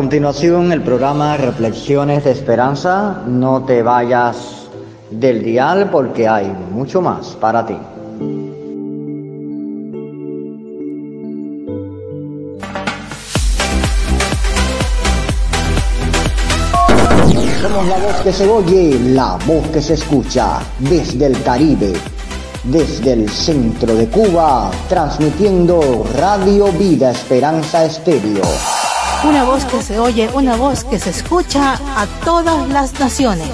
A continuación, el programa Reflexiones de Esperanza. No te vayas del dial porque hay mucho más para ti. Somos la voz que se oye, la voz que se escucha desde el Caribe, desde el centro de Cuba, transmitiendo Radio Vida Esperanza Estéreo. Una voz que se oye, una voz que se escucha a todas las naciones.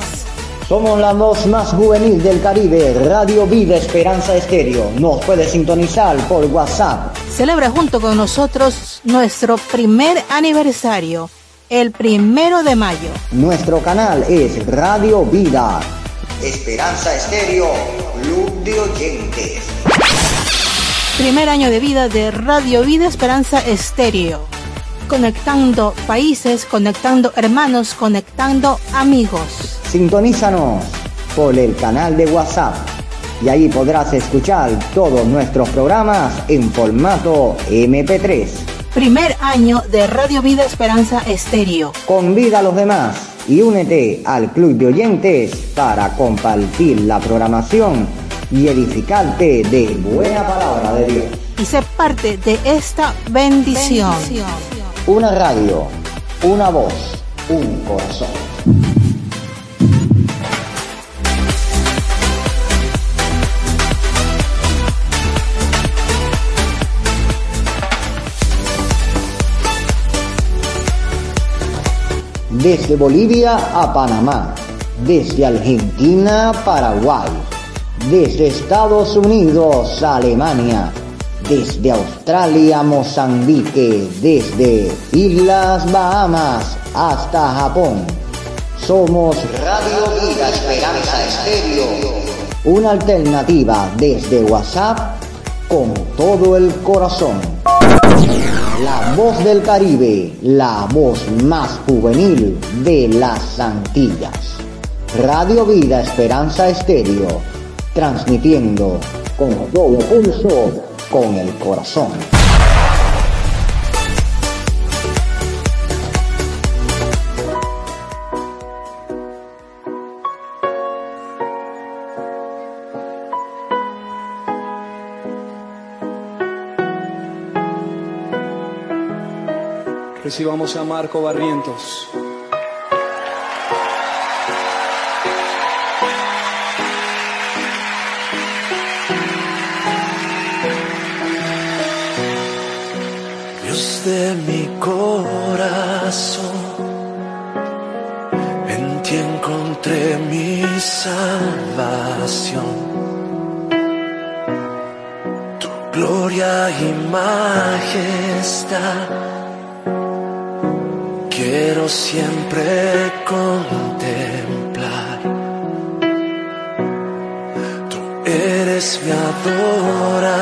Somos la voz más juvenil del Caribe, Radio Vida Esperanza Estéreo. Nos puede sintonizar por WhatsApp. Celebra junto con nosotros nuestro primer aniversario, el primero de mayo. Nuestro canal es Radio Vida Esperanza Estéreo, Club de Oyentes. Primer año de vida de Radio Vida Esperanza Estéreo conectando países, conectando hermanos, conectando amigos. Sintonízanos por el canal de WhatsApp y ahí podrás escuchar todos nuestros programas en formato MP3. Primer año de Radio Vida Esperanza Estéreo. Convida a los demás y únete al club de oyentes para compartir la programación y edificarte de buena palabra de Dios. Y ser parte de esta bendición. Una radio, una voz, un corazón. Desde Bolivia a Panamá, desde Argentina a Paraguay, desde Estados Unidos a Alemania, desde Australia Mozambique, desde Islas Bahamas hasta Japón. Somos Radio Vida Esperanza Estéreo, una alternativa desde WhatsApp con todo el corazón. La voz del Caribe, la voz más juvenil de las Antillas. Radio Vida Esperanza Estéreo, transmitiendo con todo pulso con el corazón. Recibamos a Marco Barrientos. Corazón, en ti encontré mi salvación. Tu gloria y majestad quiero siempre contemplar. Tú eres mi adoración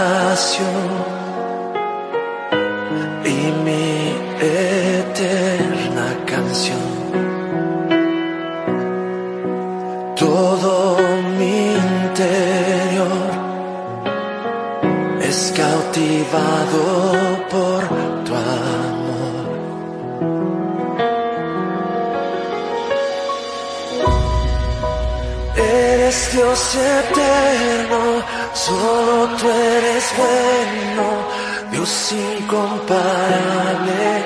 Dios incomparable,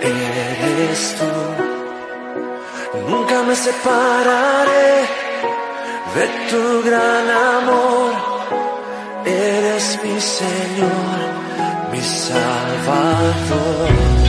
eres tú. Nunca me separaré de tu gran amor, eres mi Señor, mi Salvador.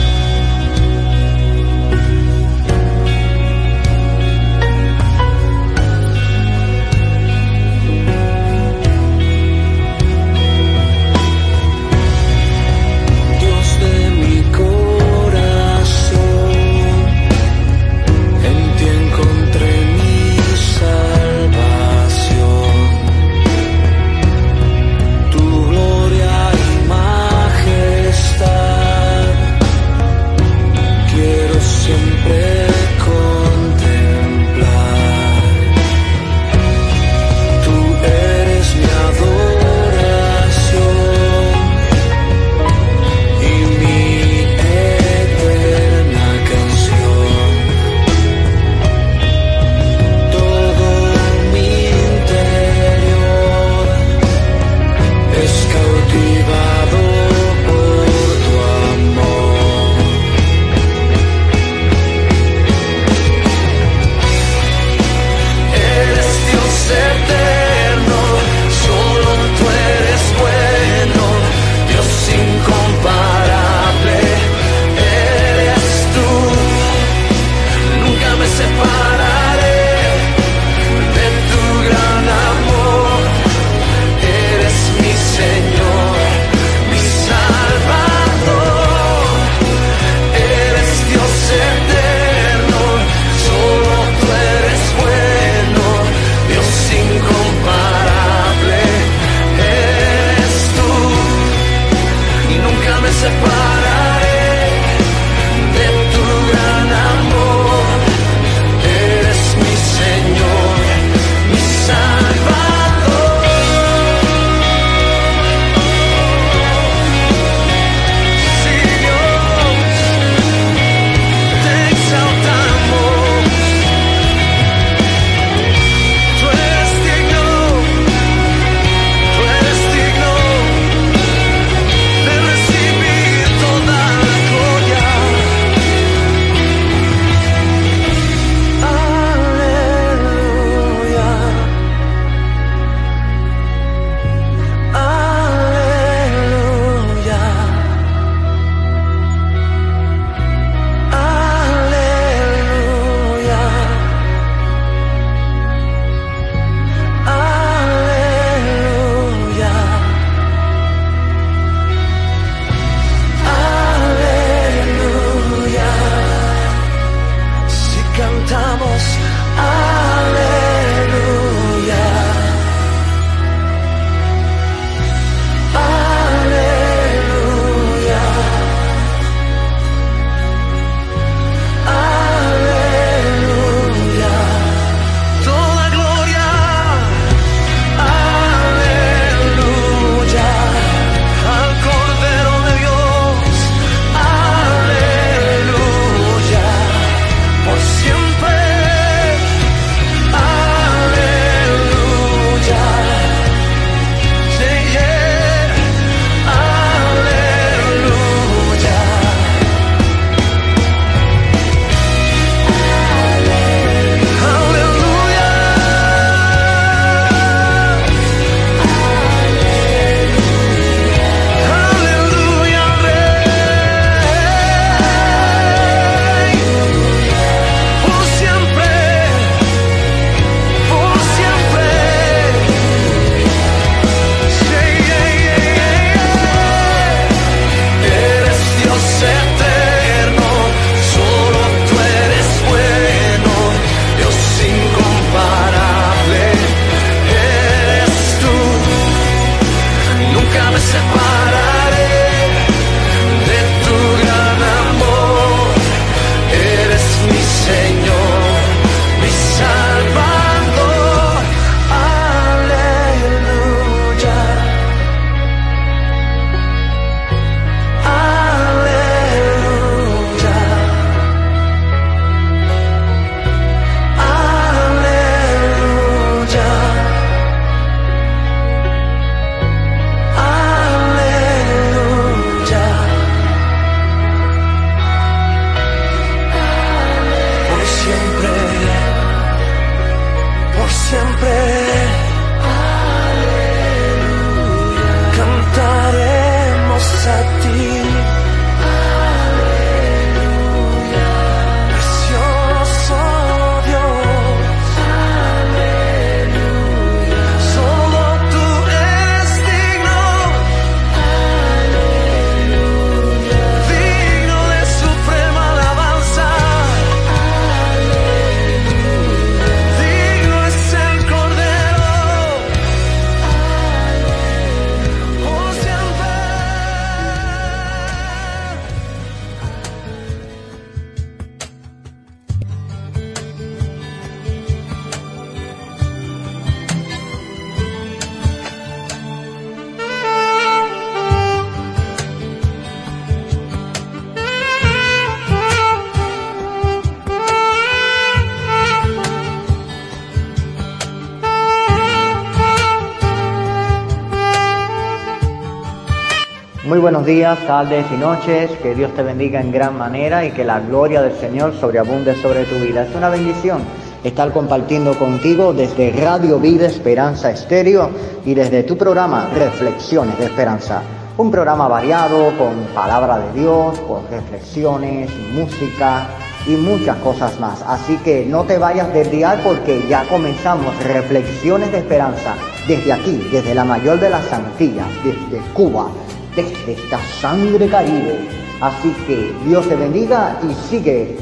Muy buenos días, tardes y noches. Que Dios te bendiga en gran manera y que la gloria del Señor sobreabunde sobre tu vida. Es una bendición estar compartiendo contigo desde Radio Vida Esperanza Estéreo y desde tu programa Reflexiones de Esperanza. Un programa variado con palabra de Dios, con reflexiones, música y muchas cosas más. Así que no te vayas del dial porque ya comenzamos Reflexiones de Esperanza desde aquí, desde la mayor de las Antillas, desde Cuba, desde esta sangre caribe. Así que Dios te bendiga y sigue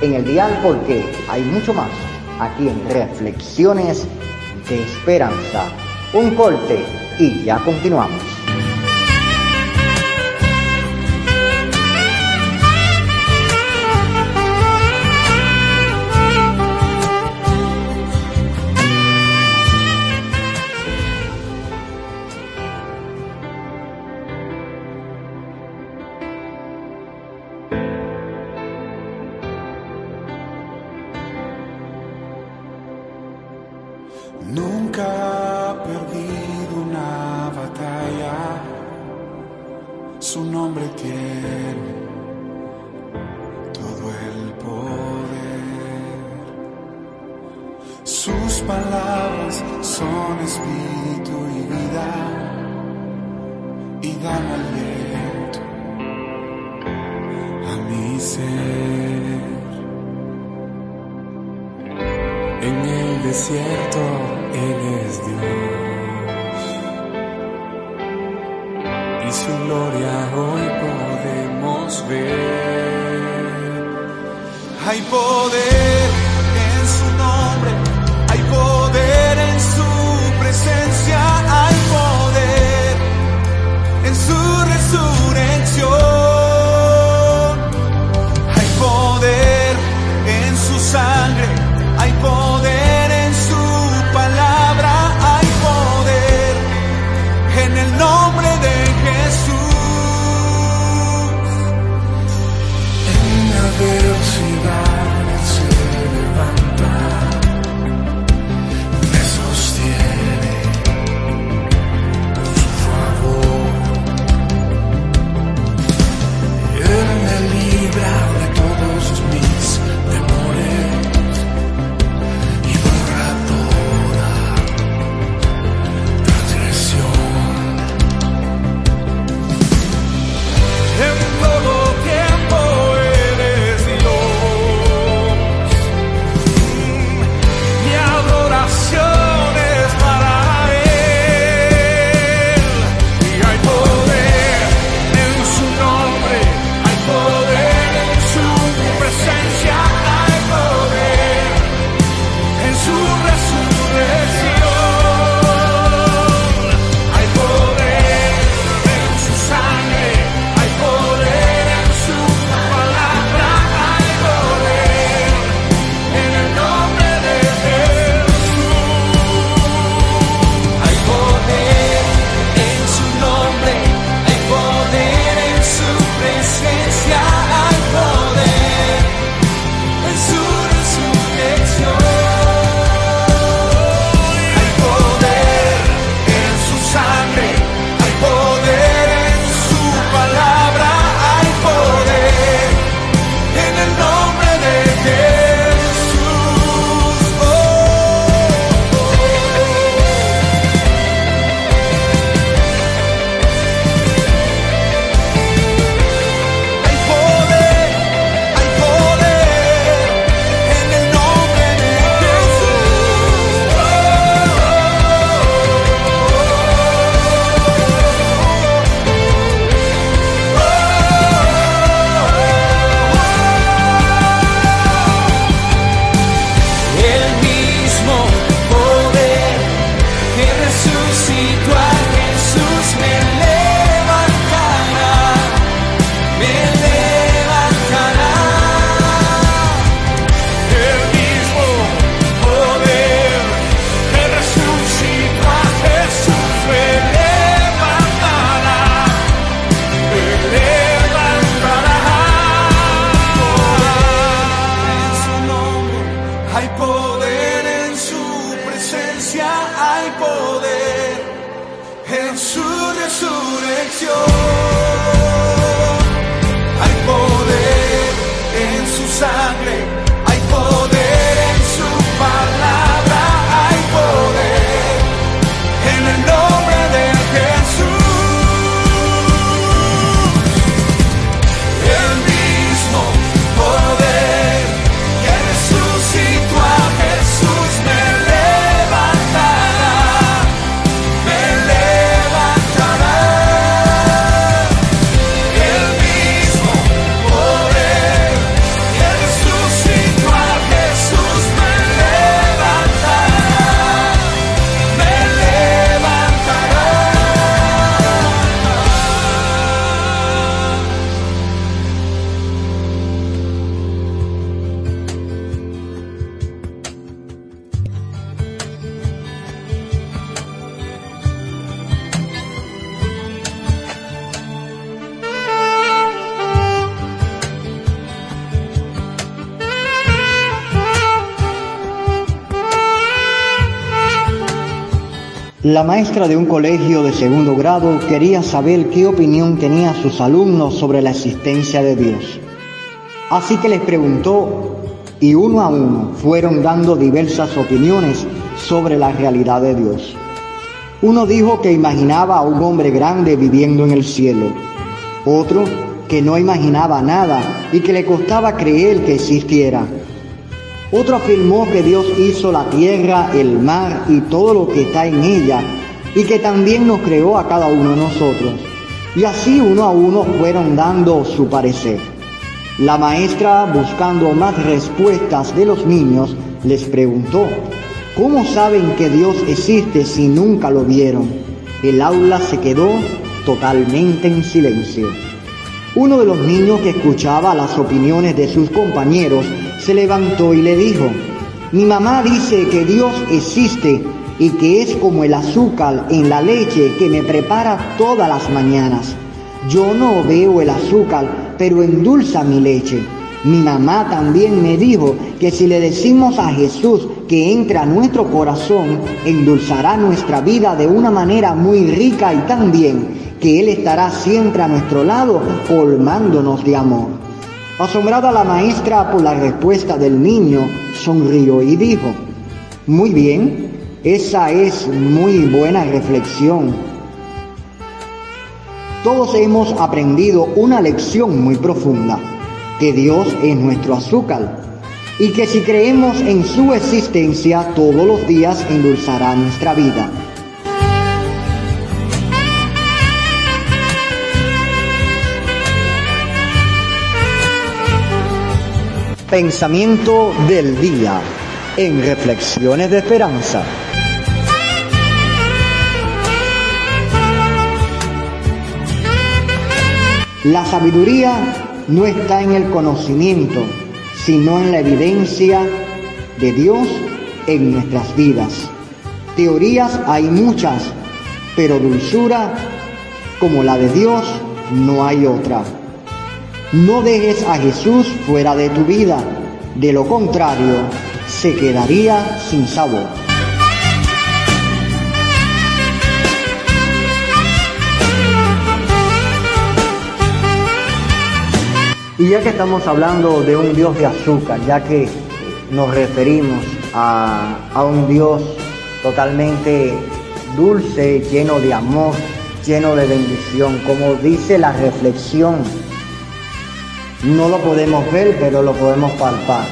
en el dial porque hay mucho más aquí en Reflexiones de Esperanza. Un corte y ya continuamos. La maestra de un colegio de segundo grado quería saber qué opinión tenían sus alumnos sobre la existencia de Dios. Así que les preguntó y uno a uno fueron dando diversas opiniones sobre la realidad de Dios. Uno dijo que imaginaba a un hombre grande viviendo en el cielo. Otro que no imaginaba nada y que le costaba creer que existiera. Otro afirmó que Dios hizo la tierra, el mar y todo lo que está en ella y que también nos creó a cada uno de nosotros. Y así uno a uno fueron dando su parecer. La maestra, buscando más respuestas de los niños, les preguntó, ¿cómo saben que Dios existe si nunca lo vieron? El aula se quedó totalmente en silencio. Uno de los niños que escuchaba las opiniones de sus compañeros se levantó y le dijo, mi mamá dice que Dios existe y que es como el azúcar en la leche que me prepara todas las mañanas. Yo no veo el azúcar, pero endulza mi leche. Mi mamá también me dijo que si le decimos a Jesús que entra a nuestro corazón, endulzará nuestra vida de una manera muy rica y también que Él estará siempre a nuestro lado, colmándonos de amor. Asombrada la maestra por la respuesta del niño, sonrió y dijo, muy bien, esa es muy buena reflexión. Todos hemos aprendido una lección muy profunda, que Dios es nuestro azúcar y que si creemos en su existencia todos los días endulzará nuestra vida. Pensamiento del día en Reflexiones de Esperanza. La sabiduría no está en el conocimiento, sino en la evidencia de Dios en nuestras vidas. Teorías hay muchas, pero dulzura como la de Dios no hay otra. No dejes a Jesús fuera de tu vida, de lo contrario, se quedaría sin sabor. Y ya que estamos hablando de un Dios de azúcar, ya que nos referimos a, a un Dios totalmente dulce, lleno de amor, lleno de bendición, como dice la reflexión, no lo podemos ver, pero lo podemos palpar.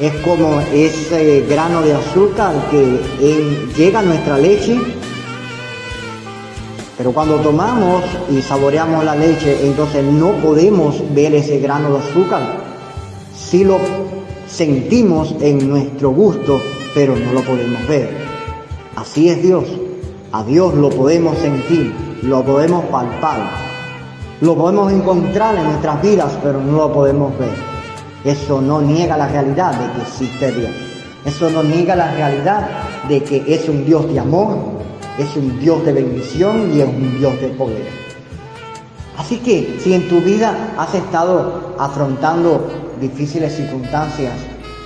Es como ese grano de azúcar que llega a nuestra leche pero cuando tomamos y saboreamos la leche, entonces no podemos ver ese grano de azúcar. Sí lo sentimos en nuestro gusto, pero no lo podemos ver. Así es Dios. A Dios lo podemos sentir, lo podemos palpar, lo podemos encontrar en nuestras vidas, pero no lo podemos ver. Eso no niega la realidad de que existe Dios. Eso no niega la realidad de que es un Dios de amor, es un Dios de bendición y es un Dios de poder. Así que si en tu vida has estado afrontando difíciles circunstancias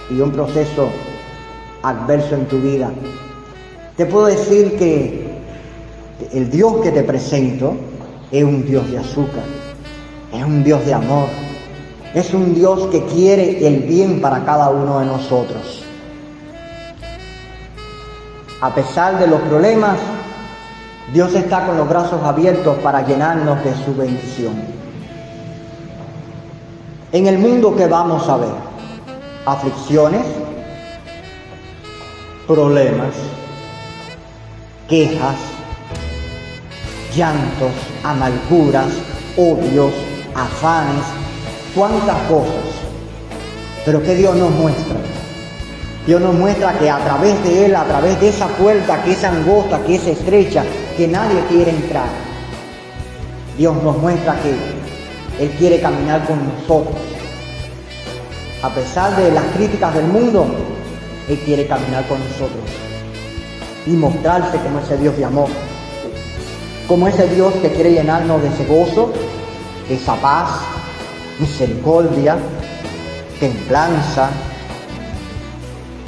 y un proceso adverso en tu vida, te puedo decir que el Dios que te presento es un Dios de azúcar, es un Dios de amor, es un Dios que quiere el bien para cada uno de nosotros. A pesar de los problemas, Dios está con los brazos abiertos para llenarnos de su bendición. En el mundo que vamos a ver, aflicciones, problemas, quejas, llantos, amarguras, odios, afanes, cuántas cosas. Pero que Dios nos muestra Dios nos muestra que a través de Él, a través de esa puerta que es angosta, que es estrecha, que nadie quiere entrar, Dios nos muestra que Él quiere caminar con nosotros. A pesar de las críticas del mundo, Él quiere caminar con nosotros y mostrarse como ese Dios de amor, como ese Dios que quiere llenarnos de ese gozo, de esa paz, misericordia, templanza,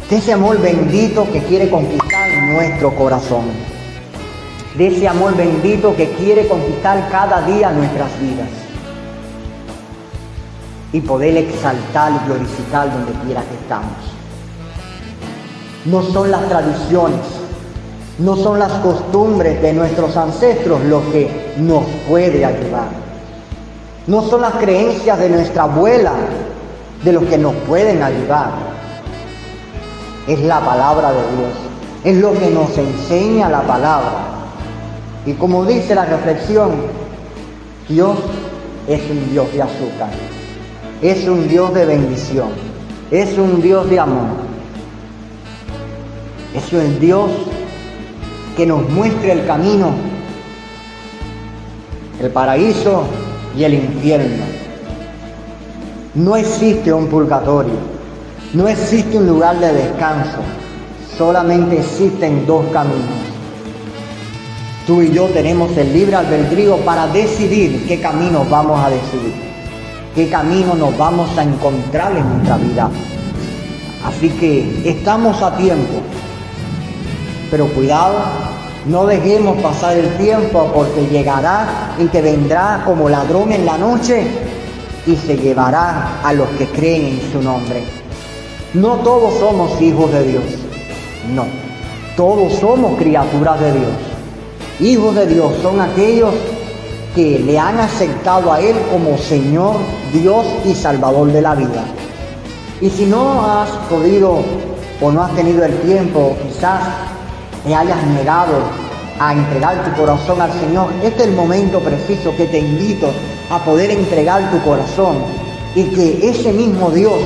de ese amor bendito que quiere conquistar nuestro corazón. De ese amor bendito que quiere conquistar cada día nuestras vidas. Y poder exaltar y glorificar donde quiera que estamos. No son las tradiciones, no son las costumbres de nuestros ancestros lo que nos puede ayudar. No son las creencias de nuestra abuela de los que nos pueden ayudar. Es la palabra de Dios. Es lo que nos enseña la palabra. Y como dice la reflexión, Dios es un Dios de azúcar. Es un Dios de bendición. Es un Dios de amor. Es un Dios que nos muestra el camino, el paraíso y el infierno. No existe un purgatorio, no existe un lugar de descanso, solamente existen dos caminos. Tú y yo tenemos el libre albedrío para decidir qué camino vamos a decidir, qué camino nos vamos a encontrar en nuestra vida. Así que estamos a tiempo, pero cuidado no dejemos pasar el tiempo porque llegará y que vendrá como ladrón en la noche y se llevará a los que creen en su nombre. No todos somos hijos de Dios, no, todos somos criaturas de Dios. Hijos de Dios son aquellos que le han aceptado a Él como Señor, Dios y Salvador de la vida. Y si no has podido o no has tenido el tiempo, quizás te hayas negado a entregar tu corazón al Señor, este es el momento preciso que te invito a poder entregar tu corazón y que ese mismo Dios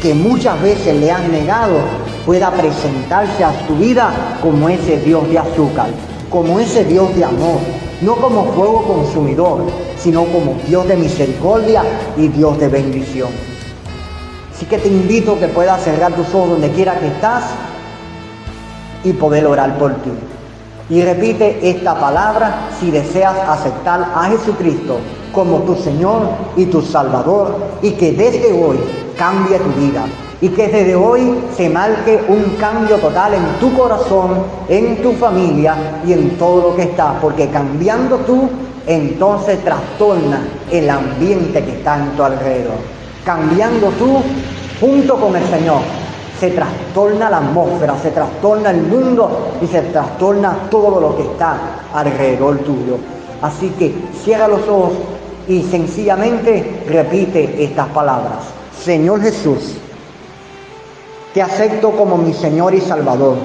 que muchas veces le has negado pueda presentarse a tu vida como ese Dios de azúcar, como ese Dios de amor, no como fuego consumidor, sino como Dios de misericordia y Dios de bendición. Así que te invito a que puedas cerrar tus ojos donde quiera que estás y poder orar por ti. Y repite esta palabra si deseas aceptar a Jesucristo como tu Señor y tu Salvador y que desde hoy cambie tu vida y que desde hoy se marque un cambio total en tu corazón, en tu familia y en todo lo que está, porque cambiando tú, entonces trastorna el ambiente que está en tu alrededor. Cambiando tú junto con el Señor, se trastorna la atmósfera, se trastorna el mundo y se trastorna todo lo que está alrededor tuyo. Así que cierra los ojos y sencillamente repite estas palabras. Señor Jesús, te acepto como mi Señor y Salvador.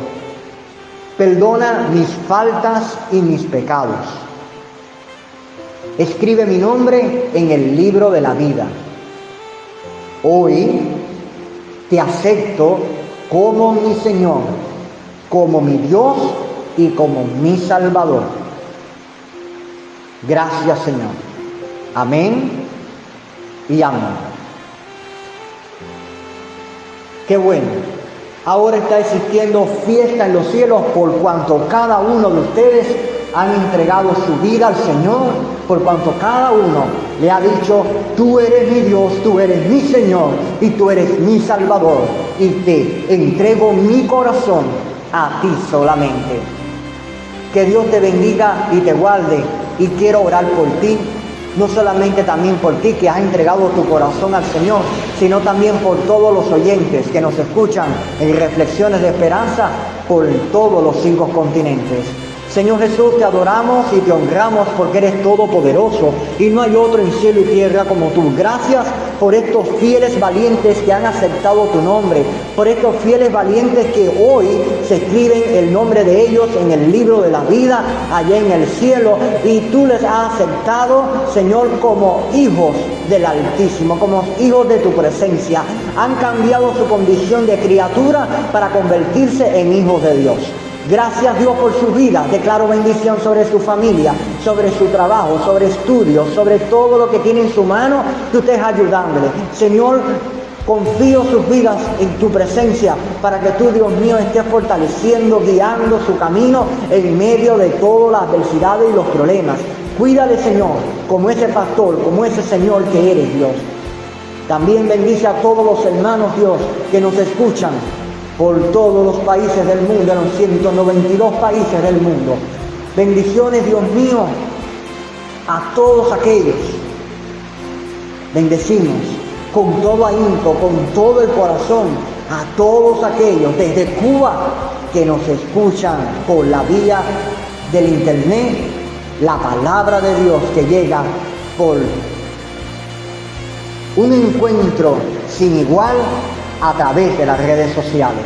Perdona mis faltas y mis pecados. Escribe mi nombre en el libro de la vida. Hoy te acepto como mi Señor, como mi Dios y como mi Salvador. Gracias Señor. Amén y amén. Qué bueno. Ahora está existiendo fiesta en los cielos por cuanto cada uno de ustedes han entregado su vida al Señor, por cuanto cada uno le ha dicho, tú eres mi Dios, tú eres mi Señor y tú eres mi Salvador y te entrego mi corazón a ti solamente. Que Dios te bendiga y te guarde y quiero orar por ti, no solamente también por ti que has entregado tu corazón al Señor, sino también por todos los oyentes que nos escuchan en reflexiones de esperanza por todos los cinco continentes. Señor Jesús, te adoramos y te honramos porque eres todopoderoso y no hay otro en cielo y tierra como tú. Gracias por estos fieles valientes que han aceptado tu nombre, por estos fieles valientes que hoy se escriben el nombre de ellos en el libro de la vida allá en el cielo y tú les has aceptado, Señor, como hijos del Altísimo, como hijos de tu presencia. Han cambiado su condición de criatura para convertirse en hijos de Dios. Gracias Dios por su vida. Declaro bendición sobre su familia, sobre su trabajo, sobre estudios, sobre todo lo que tiene en su mano que usted es ayudándole. Señor, confío sus vidas en tu presencia para que tú, Dios mío, estés fortaleciendo, guiando su camino en medio de todas las adversidades y los problemas. Cuídale, Señor, como ese pastor, como ese Señor que eres, Dios. También bendice a todos los hermanos, Dios, que nos escuchan por todos los países del mundo, en los 192 países del mundo. Bendiciones, Dios mío, a todos aquellos. Bendecimos con todo ahínco, con todo el corazón, a todos aquellos desde Cuba que nos escuchan por la vía del internet, la palabra de Dios que llega por un encuentro sin igual a través de las redes sociales.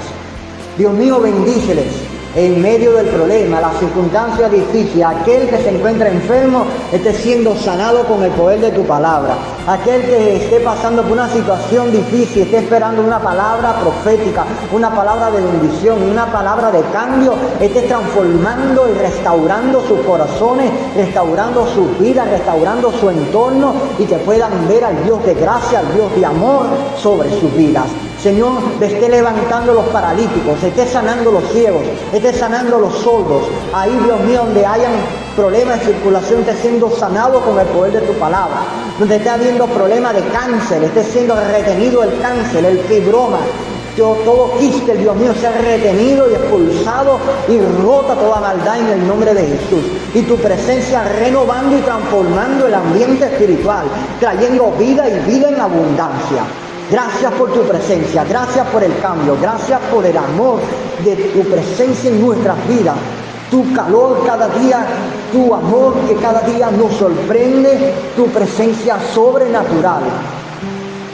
Dios mío, bendíceles en medio del problema, la circunstancia difícil, aquel que se encuentra enfermo esté siendo sanado con el poder de tu palabra. Aquel que esté pasando por una situación difícil, esté esperando una palabra profética, una palabra de bendición, una palabra de cambio, esté transformando y restaurando sus corazones, restaurando sus vidas, restaurando su entorno y que puedan ver al Dios de gracia, al Dios de amor sobre sus vidas. Señor, esté levantando los paralíticos, esté sanando los ciegos, esté sanando los sordos. Ahí, Dios mío, donde hayan problemas de circulación, esté siendo sanado con el poder de tu palabra. Donde esté habiendo problemas de cáncer, esté siendo retenido el cáncer, el fibroma, todo quiste, Dios mío, sea retenido y expulsado y rota toda maldad en el nombre de Jesús. Y tu presencia renovando y transformando el ambiente espiritual, trayendo vida y vida en abundancia. Gracias por tu presencia, gracias por el cambio, gracias por el amor de tu presencia en nuestras vidas. Tu calor cada día, tu amor que cada día nos sorprende, tu presencia sobrenatural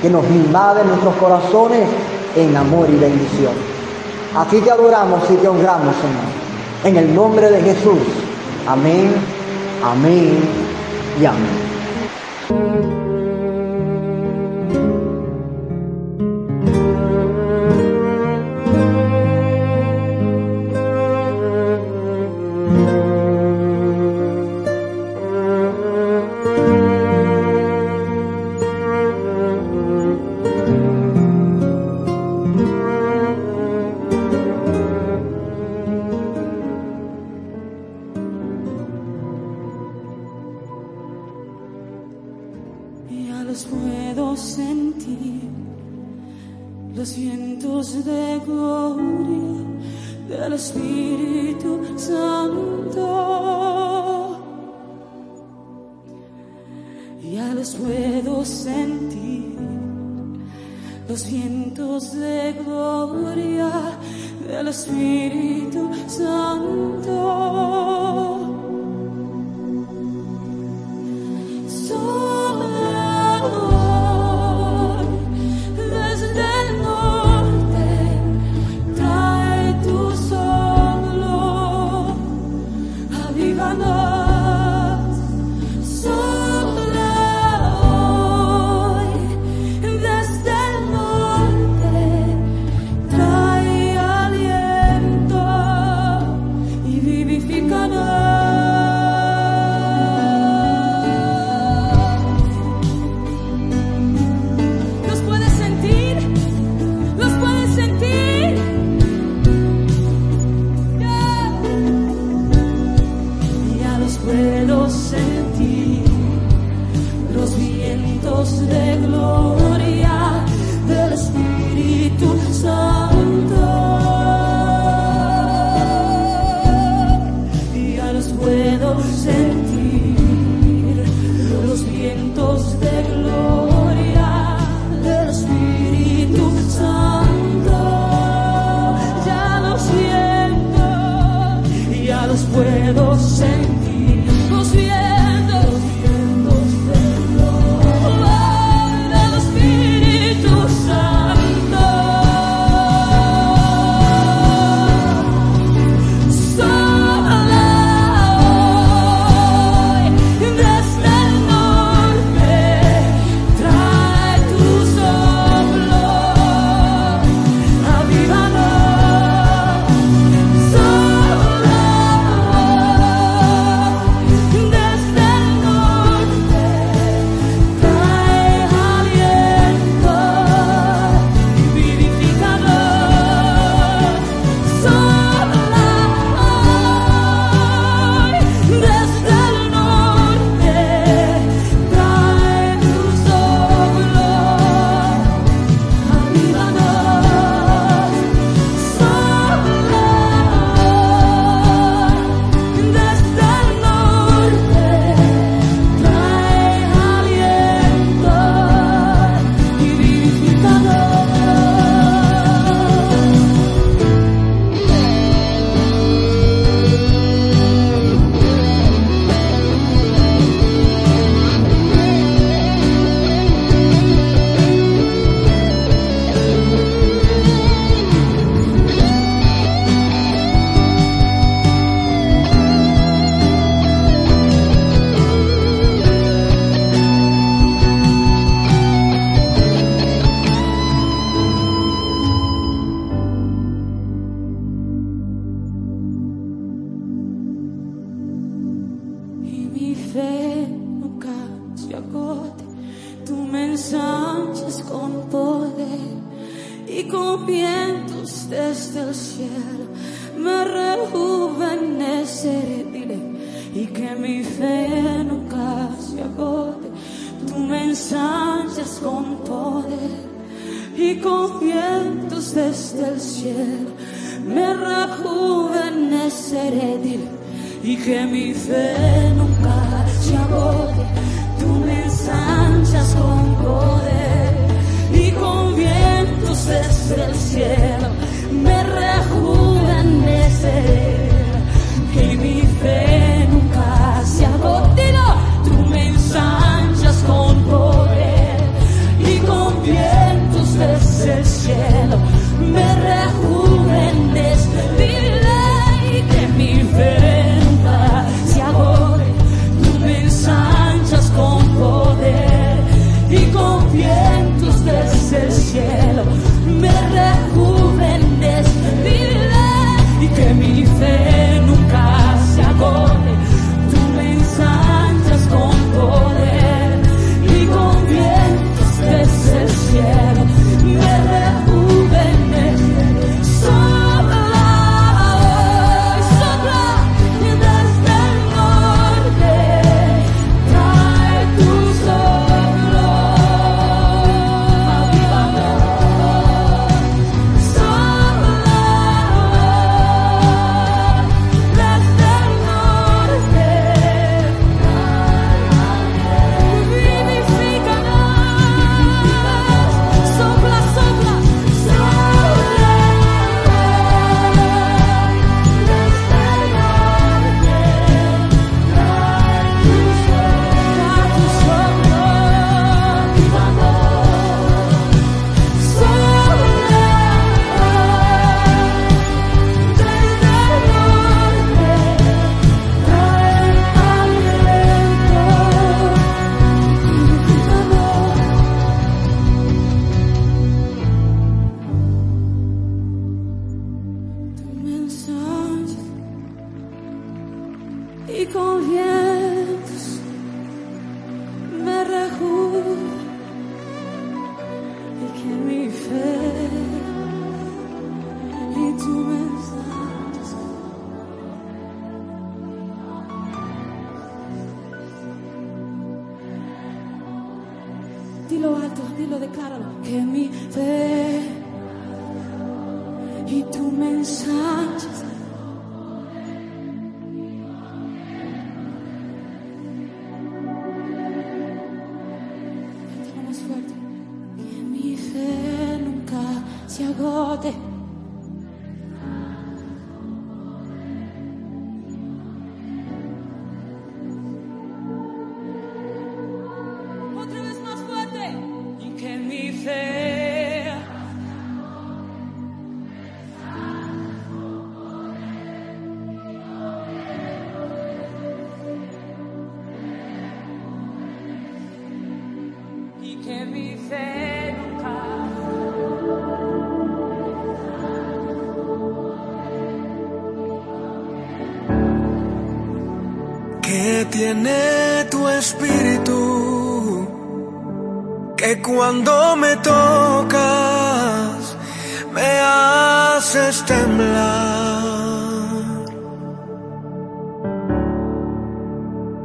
que nos invade nuestros corazones en amor y bendición. Así te adoramos y te honramos, Señor. En el nombre de Jesús. Amén, amén y amén. que mi fe nunca se agode, tú me ensanchas con poder y con vientos desde el cielo me rejuvenecer que mi fe say cuando me tocas, me haces temblar.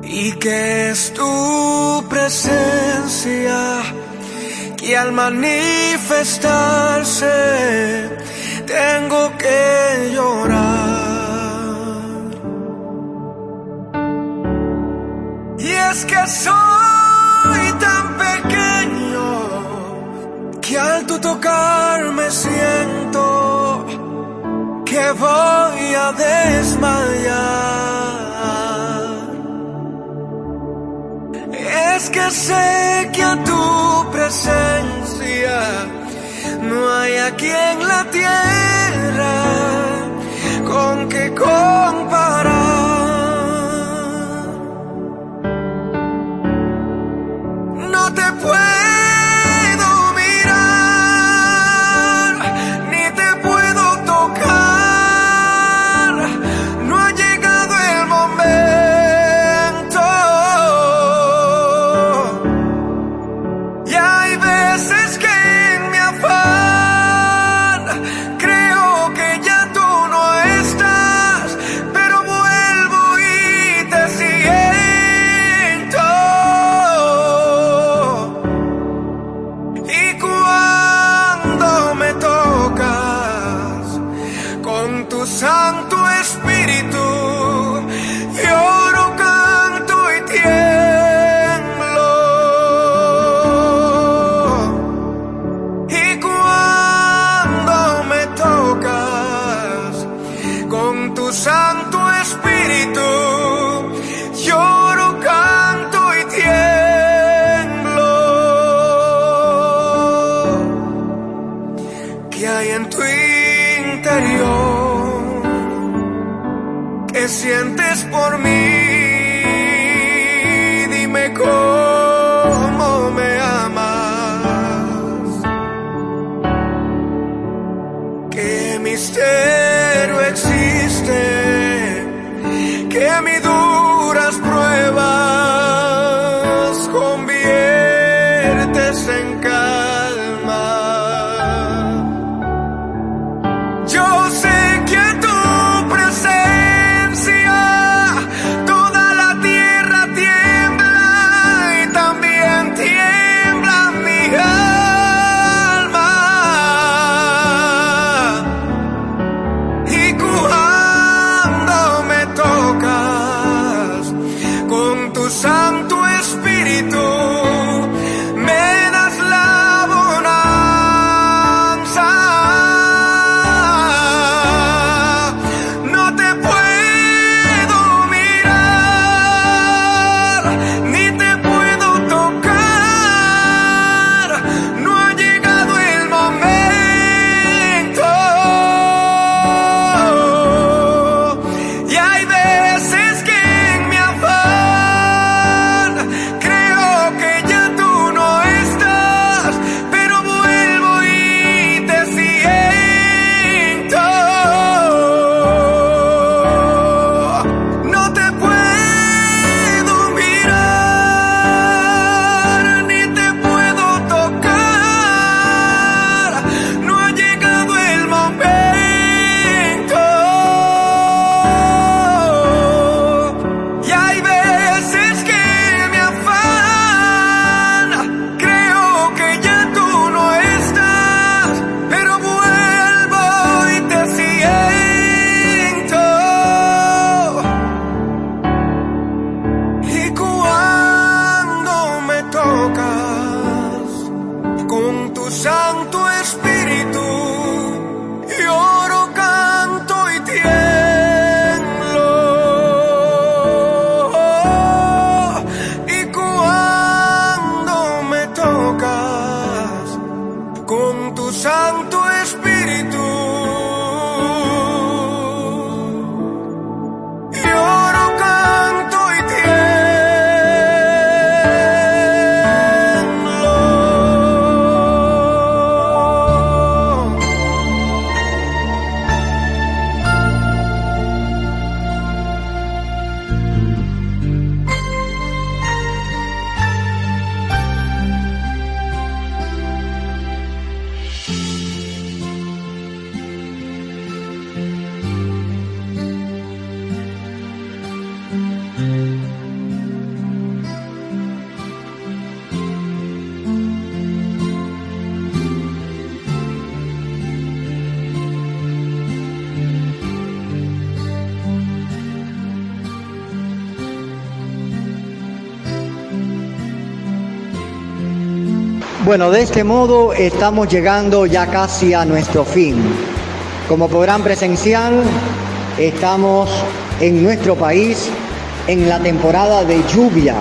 Y que es tu presencia que al manifestarse tengo que llorar. Y es que soy tocarme siento que voy a desmayar. Es que sé que a tu presencia no hay aquí en la tierra con que comparar. Bueno, de este modo estamos llegando ya casi a nuestro fin. Como podrán presenciar, estamos en nuestro país en la temporada de lluvia.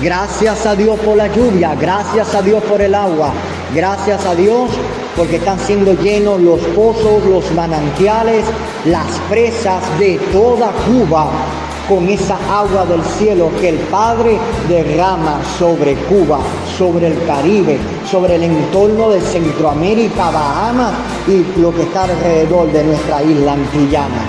Gracias a Dios por la lluvia, gracias a Dios por el agua, gracias a Dios porque están siendo llenos los pozos, los manantiales, las presas de toda Cuba con esa agua del cielo que el Padre derrama sobre Cuba, sobre el Caribe, sobre el entorno de Centroamérica, Bahamas y lo que está alrededor de nuestra isla antillana.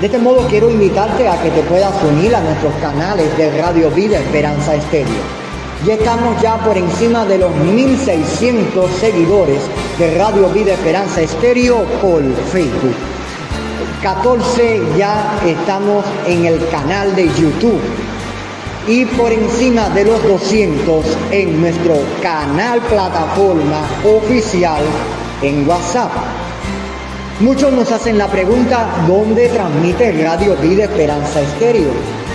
De este modo quiero invitarte a que te puedas unir a nuestros canales de Radio Vida Esperanza Estéreo. Ya estamos ya por encima de los 1600 seguidores de Radio Vida Esperanza Estéreo por Facebook. 14 ya estamos en el canal de YouTube y por encima de los 200 en nuestro canal plataforma oficial en WhatsApp. Muchos nos hacen la pregunta, ¿dónde transmite Radio Vida Esperanza Estéreo?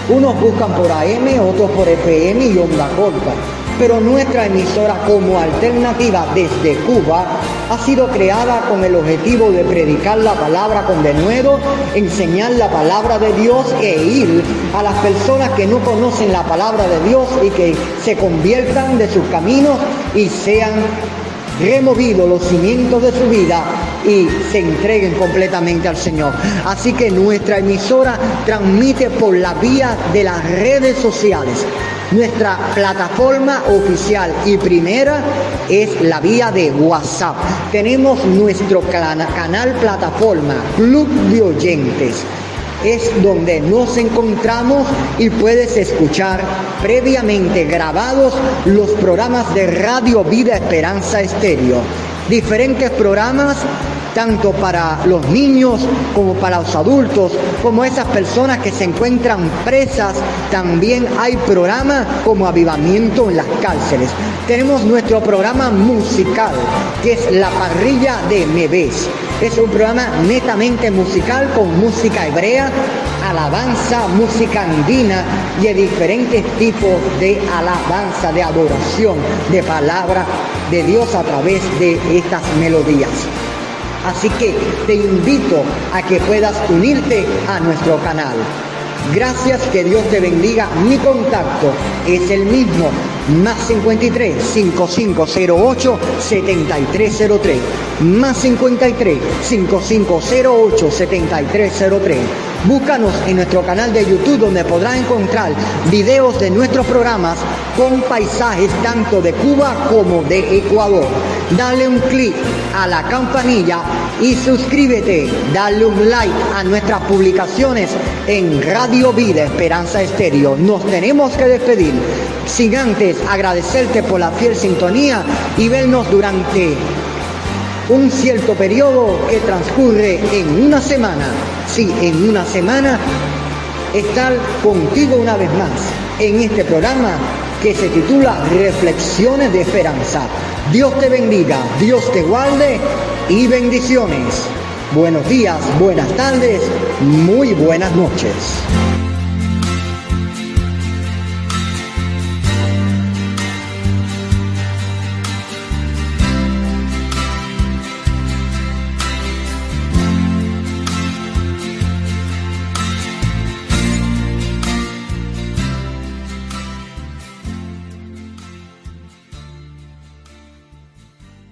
Unos buscan por AM, otros por FM y onda corta. Pero nuestra emisora como alternativa desde Cuba ha sido creada con el objetivo de predicar la palabra con denuedo, enseñar la palabra de Dios e ir a las personas que no conocen la palabra de Dios y que se conviertan de sus caminos y sean removidos los cimientos de su vida y se entreguen completamente al Señor. Así que nuestra emisora transmite por la vía de las redes sociales. Nuestra plataforma oficial y primera es la vía de WhatsApp. Tenemos nuestro canal plataforma Club de Oyentes es donde nos encontramos y puedes escuchar previamente grabados los programas de Radio Vida Esperanza Estéreo. Diferentes programas tanto para los niños como para los adultos, como esas personas que se encuentran presas. También hay programas como Avivamiento en las cárceles. Tenemos nuestro programa musical, que es La Parrilla de Mebes. Es un programa netamente musical con música hebrea, alabanza, música andina y de diferentes tipos de alabanza, de adoración, de palabra de Dios a través de estas melodías. Así que te invito a que puedas unirte a nuestro canal. Gracias, que Dios te bendiga. Mi contacto es el mismo, más 53 5508 7303. Más 53 5508 7303. Búscanos en nuestro canal de YouTube donde podrás encontrar videos de nuestros programas con paisajes tanto de Cuba como de Ecuador. Dale un clic a la campanilla y suscríbete. Dale un like a nuestras publicaciones en Radio Vida Esperanza Estéreo. Nos tenemos que despedir sin antes agradecerte por la fiel sintonía y vernos durante un cierto periodo que transcurre en una semana. Sí, en una semana estar contigo una vez más en este programa que se titula Reflexiones de Esperanza. Dios te bendiga, Dios te guarde y bendiciones. Buenos días, buenas tardes, muy buenas noches.